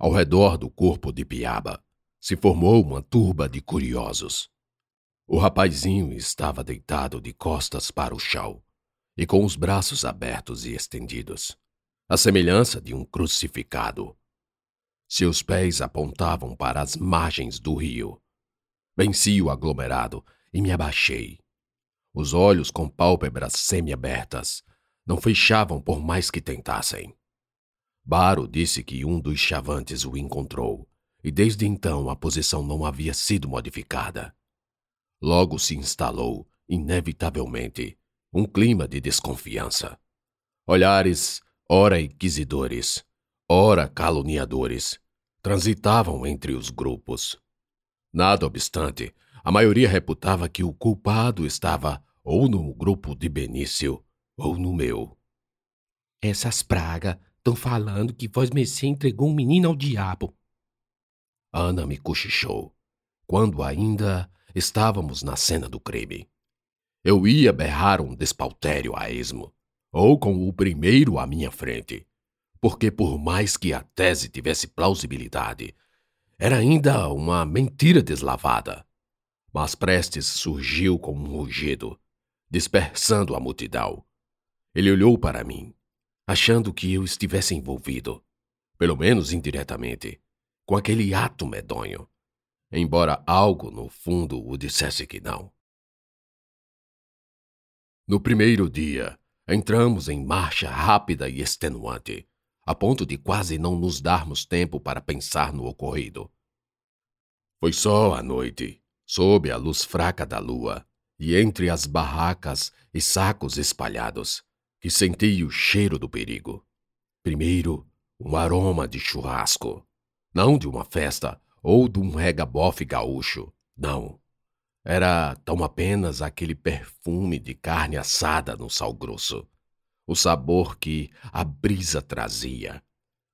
Ao redor do corpo de Piaba se formou uma turba de curiosos. O rapazinho estava deitado de costas para o chão e com os braços abertos e estendidos, a semelhança de um crucificado. Seus pés apontavam para as margens do rio. Venci o aglomerado e me abaixei. Os olhos com pálpebras semiabertas não fechavam por mais que tentassem. Baro disse que um dos chavantes o encontrou, e desde então a posição não havia sido modificada. Logo se instalou, inevitavelmente, um clima de desconfiança. Olhares, ora inquisidores, ora caluniadores, transitavam entre os grupos. Nada obstante, a maioria reputava que o culpado estava ou no grupo de Benício ou no meu. Essas pragas estão falando que Voz Messê entregou um menino ao diabo. Ana me cochichou, quando ainda estávamos na cena do crime. Eu ia berrar um despautério a esmo, ou com o primeiro à minha frente, porque por mais que a tese tivesse plausibilidade, era ainda uma mentira deslavada. Mas Prestes surgiu com um rugido, dispersando a multidão. Ele olhou para mim, achando que eu estivesse envolvido, pelo menos indiretamente, com aquele ato medonho, embora algo no fundo o dissesse que não. No primeiro dia, entramos em marcha rápida e extenuante, a ponto de quase não nos darmos tempo para pensar no ocorrido. Foi só à noite, sob a luz fraca da lua, e entre as barracas e sacos espalhados, que senti o cheiro do perigo. Primeiro, um aroma de churrasco. Não de uma festa ou de um regabofe gaúcho, não. Era tão apenas aquele perfume de carne assada no sal grosso. O sabor que a brisa trazia.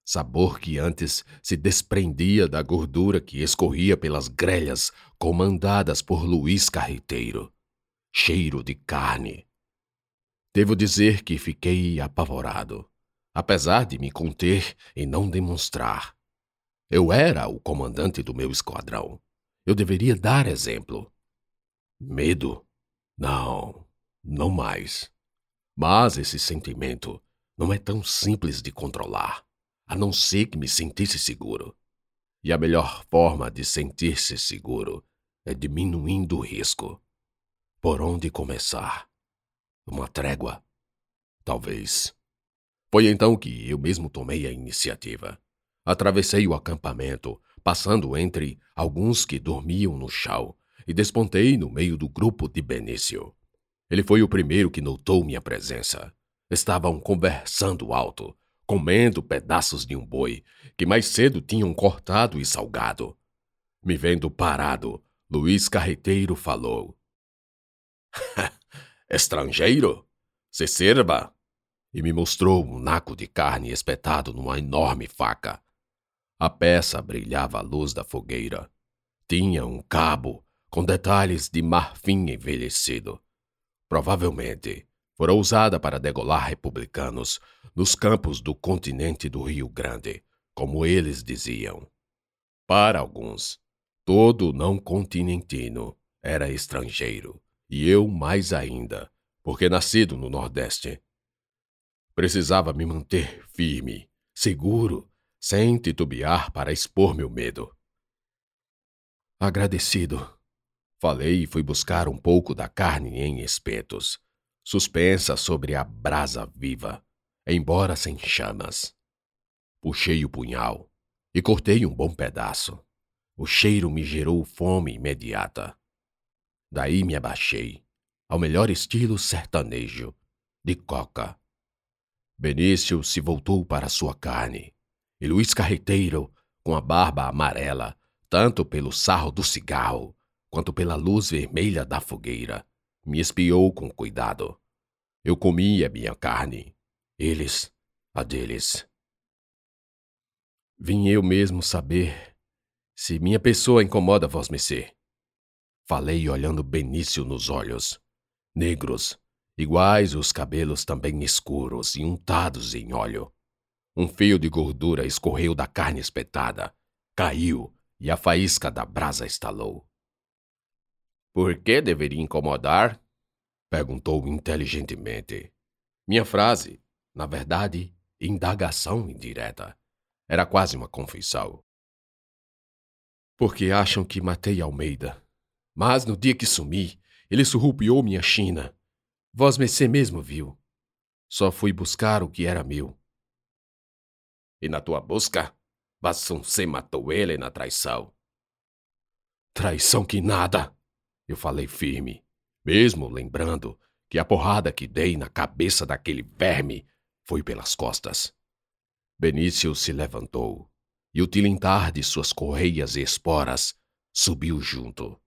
Sabor que antes se desprendia da gordura que escorria pelas grelhas comandadas por Luiz Carreteiro. Cheiro de carne. Devo dizer que fiquei apavorado, apesar de me conter e não demonstrar. Eu era o comandante do meu esquadrão. Eu deveria dar exemplo. Medo? Não, não mais. Mas esse sentimento não é tão simples de controlar, a não ser que me sentisse seguro. E a melhor forma de sentir-se seguro é diminuindo o risco. Por onde começar? Uma trégua? Talvez. Foi então que eu mesmo tomei a iniciativa. Atravessei o acampamento, passando entre alguns que dormiam no chão e despontei no meio do grupo de Benício. Ele foi o primeiro que notou minha presença. Estavam conversando alto, comendo pedaços de um boi que mais cedo tinham cortado e salgado. Me vendo parado, Luiz Carreteiro falou: Estrangeiro? Se serva? E me mostrou um naco de carne espetado numa enorme faca. A peça brilhava à luz da fogueira. Tinha um cabo com detalhes de marfim envelhecido. Provavelmente fora usada para degolar republicanos nos campos do continente do Rio Grande, como eles diziam. Para alguns, todo não continentino era estrangeiro, e eu mais ainda, porque nascido no Nordeste. Precisava me manter firme, seguro, sem titubear para expor meu medo. Agradecido, Falei e fui buscar um pouco da carne em espetos, suspensa sobre a brasa viva, embora sem chamas. Puxei o punhal e cortei um bom pedaço. O cheiro me gerou fome imediata. Daí me abaixei, ao melhor estilo sertanejo, de coca. Benício se voltou para sua carne, e Luiz Carreteiro, com a barba amarela, tanto pelo sarro do cigarro quanto pela luz vermelha da fogueira, me espiou com cuidado. Eu comia minha carne, eles a deles. Vim eu mesmo saber se minha pessoa incomoda vós mercê. Falei olhando Benício nos olhos, negros, iguais os cabelos também escuros e untados em óleo. Um fio de gordura escorreu da carne espetada, caiu e a faísca da brasa estalou. Por que deveria incomodar? perguntou inteligentemente. Minha frase, na verdade, indagação indireta, era quase uma confissão. Porque acham que matei Almeida. Mas no dia que sumi, ele surrupiou minha china. Vós Messê mesmo viu. Só fui buscar o que era meu. E na tua busca, Vassuncê matou ele na traição. Traição que nada! Eu falei firme, mesmo lembrando que a porrada que dei na cabeça daquele verme foi pelas costas. Benício se levantou e o tilintar de suas correias e esporas subiu junto.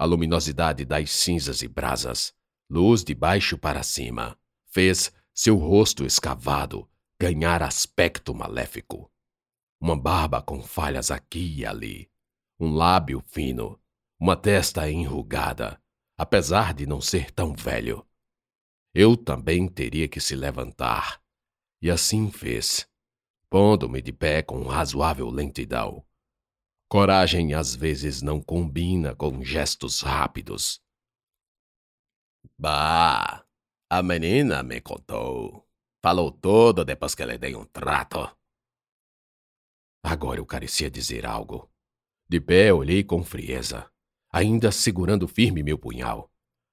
A luminosidade das cinzas e brasas, luz de baixo para cima, fez seu rosto escavado ganhar aspecto maléfico. Uma barba com falhas aqui e ali, um lábio fino, uma testa enrugada, apesar de não ser tão velho. Eu também teria que se levantar, e assim fez, pondo-me de pé com razoável lentidão. Coragem às vezes não combina com gestos rápidos. Bah, a menina me contou. Falou todo depois que lhe dei um trato. Agora eu carecia dizer algo. De pé olhei com frieza, ainda segurando firme meu punhal.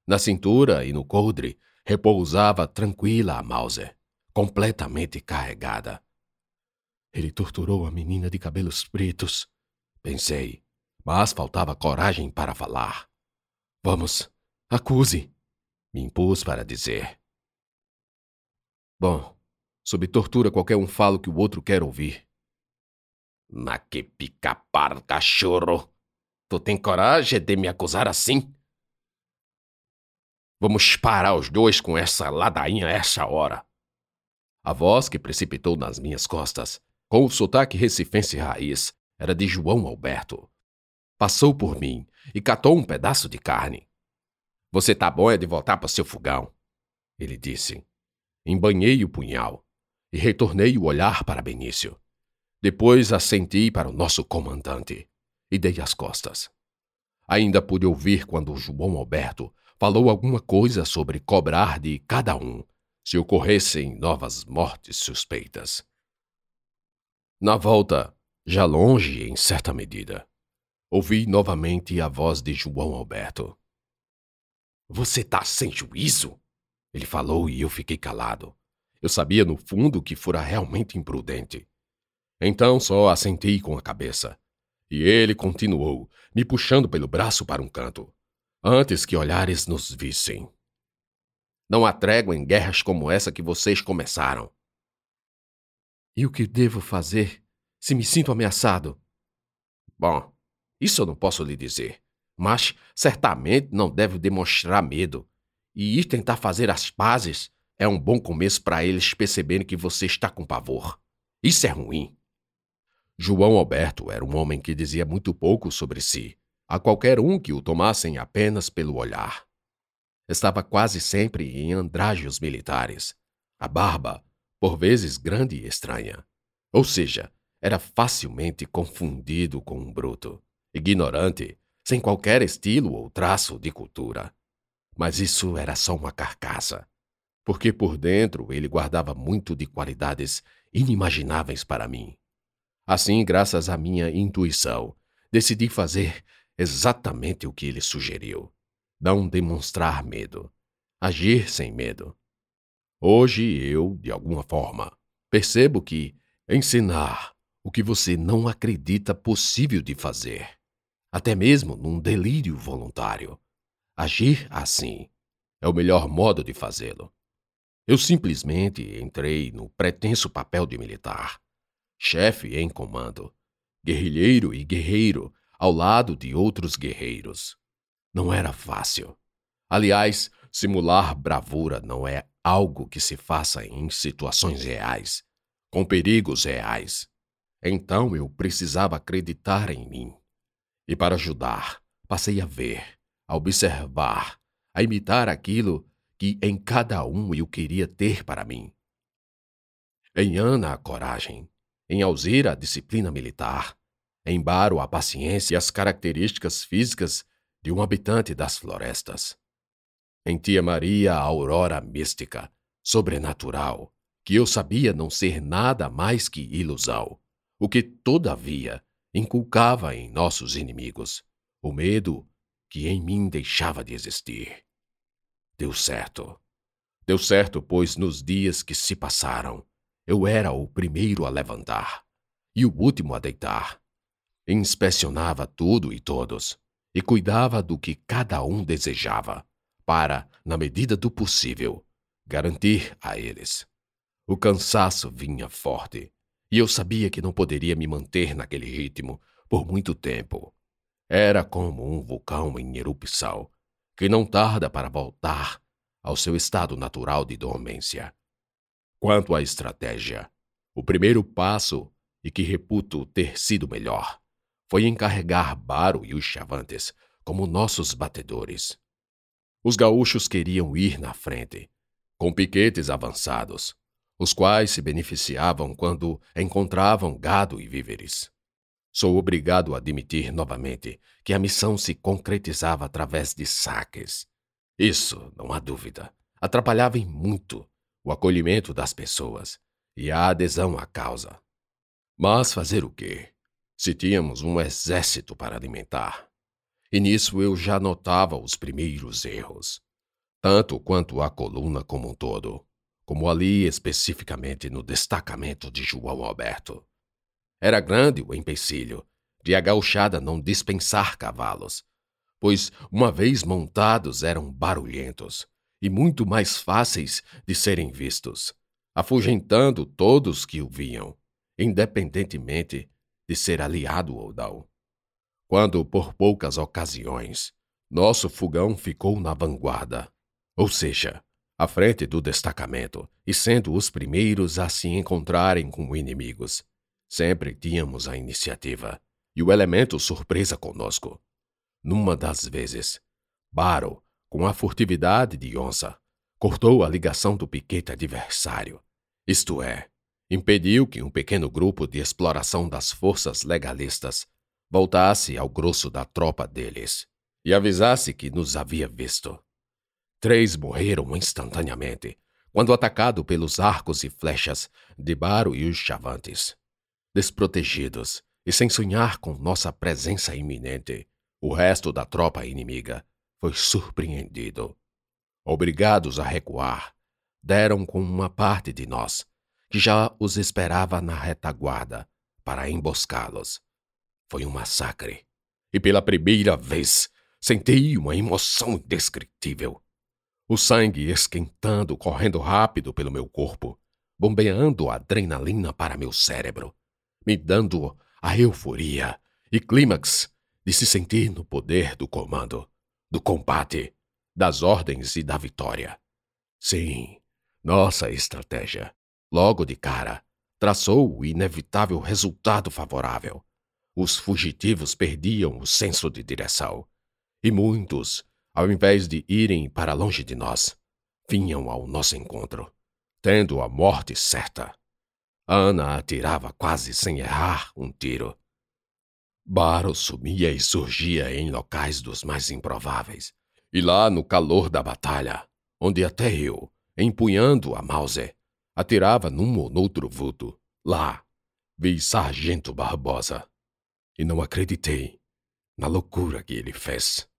Na cintura e no coldre repousava tranquila a Mauser, completamente carregada. Ele torturou a menina de cabelos pretos, Pensei, mas faltava coragem para falar. Vamos, acuse, me impus para dizer. Bom, sob tortura qualquer um fala o que o outro quer ouvir. Mas que pica-par, cachorro! Tu tem coragem de me acusar assim? Vamos parar os dois com essa ladainha a essa hora. A voz que precipitou nas minhas costas, com o sotaque recifense raiz, era de João Alberto. Passou por mim e catou um pedaço de carne. Você tá bom é de voltar para seu fogão, ele disse. Embanhei o punhal e retornei o olhar para Benício. Depois assenti para o nosso comandante e dei as costas. Ainda pude ouvir quando João Alberto falou alguma coisa sobre cobrar de cada um se ocorressem novas mortes suspeitas. Na volta, já longe, em certa medida, ouvi novamente a voz de João Alberto. Você tá sem juízo? Ele falou e eu fiquei calado. Eu sabia no fundo que fora realmente imprudente. Então só assentei com a cabeça. E ele continuou, me puxando pelo braço para um canto, antes que olhares nos vissem. Não há trégua em guerras como essa que vocês começaram. E o que devo fazer? Se me sinto ameaçado? Bom, isso eu não posso lhe dizer, mas certamente não deve demonstrar medo. E ir tentar fazer as pazes é um bom começo para eles perceberem que você está com pavor. Isso é ruim. João Alberto era um homem que dizia muito pouco sobre si, a qualquer um que o tomassem apenas pelo olhar. Estava quase sempre em andrajos militares, a barba, por vezes grande e estranha. Ou seja, era facilmente confundido com um bruto, ignorante, sem qualquer estilo ou traço de cultura. Mas isso era só uma carcaça, porque por dentro ele guardava muito de qualidades inimagináveis para mim. Assim, graças à minha intuição, decidi fazer exatamente o que ele sugeriu: não demonstrar medo, agir sem medo. Hoje eu, de alguma forma, percebo que ensinar o que você não acredita possível de fazer, até mesmo num delírio voluntário. Agir assim é o melhor modo de fazê-lo. Eu simplesmente entrei no pretenso papel de militar, chefe em comando, guerrilheiro e guerreiro ao lado de outros guerreiros. Não era fácil. Aliás, simular bravura não é algo que se faça em situações reais, com perigos reais. Então eu precisava acreditar em mim. E para ajudar, passei a ver, a observar, a imitar aquilo que em cada um eu queria ter para mim. Em Ana, a coragem. Em Alzira, a disciplina militar. Em Baro, a paciência e as características físicas de um habitante das florestas. Em Tia Maria, a aurora mística, sobrenatural, que eu sabia não ser nada mais que ilusão, o que, todavia, inculcava em nossos inimigos o medo que em mim deixava de existir. Deu certo. Deu certo, pois nos dias que se passaram, eu era o primeiro a levantar e o último a deitar. Inspecionava tudo e todos e cuidava do que cada um desejava, para, na medida do possível, garantir a eles. O cansaço vinha forte, e eu sabia que não poderia me manter naquele ritmo por muito tempo. Era como um vulcão em erupção, que não tarda para voltar ao seu estado natural de dormência. Quanto à estratégia, o primeiro passo, e que reputo ter sido melhor, foi encarregar Baro e os Chavantes como nossos batedores. Os gaúchos queriam ir na frente, com piquetes avançados, os quais se beneficiavam quando encontravam gado e víveres. Sou obrigado a admitir novamente que a missão se concretizava através de saques. Isso, não há dúvida, atrapalhava em muito o acolhimento das pessoas e a adesão à causa. Mas fazer o quê? Se tínhamos um exército para alimentar. E nisso eu já notava os primeiros erros, tanto quanto a coluna como um todo, como ali especificamente no destacamento de João Alberto. Era grande o empecilho de a gauchada não dispensar cavalos, pois, uma vez montados, eram barulhentos e muito mais fáceis de serem vistos, afugentando todos que o viam, independentemente de ser aliado ou não. Quando, por poucas ocasiões, nosso fogão ficou na vanguarda, ou seja, à frente do destacamento e sendo os primeiros a se encontrarem com inimigos, Sempre tínhamos a iniciativa e o elemento surpresa conosco. Numa das vezes, Baro, com a furtividade de onça, cortou a ligação do piquete adversário, isto é, impediu que um pequeno grupo de exploração das forças legalistas voltasse ao grosso da tropa deles e avisasse que nos havia visto. Três morreram instantaneamente quando atacado pelos arcos e flechas de Baro e os chavantes desprotegidos e sem sonhar com nossa presença iminente, o resto da tropa inimiga foi surpreendido. Obrigados a recuar, deram com uma parte de nós, que já os esperava na retaguarda, para emboscá-los. Foi um massacre, e pela primeira vez senti uma emoção indescritível. O sangue esquentando, correndo rápido pelo meu corpo, bombeando adrenalina para meu cérebro me dando a euforia e clímax de se sentir no poder do comando, do combate, das ordens e da vitória. Sim, nossa estratégia, logo de cara, traçou o inevitável resultado favorável. Os fugitivos perdiam o senso de direção, e muitos, ao invés de irem para longe de nós, vinham ao nosso encontro, tendo a morte certa. Ana atirava quase sem errar um tiro. Baro sumia e surgia em locais dos mais improváveis. E lá no calor da batalha, onde até eu, empunhando a Mauser, atirava num ou noutro vulto, lá, vi Sargento Barbosa. E não acreditei na loucura que ele fez.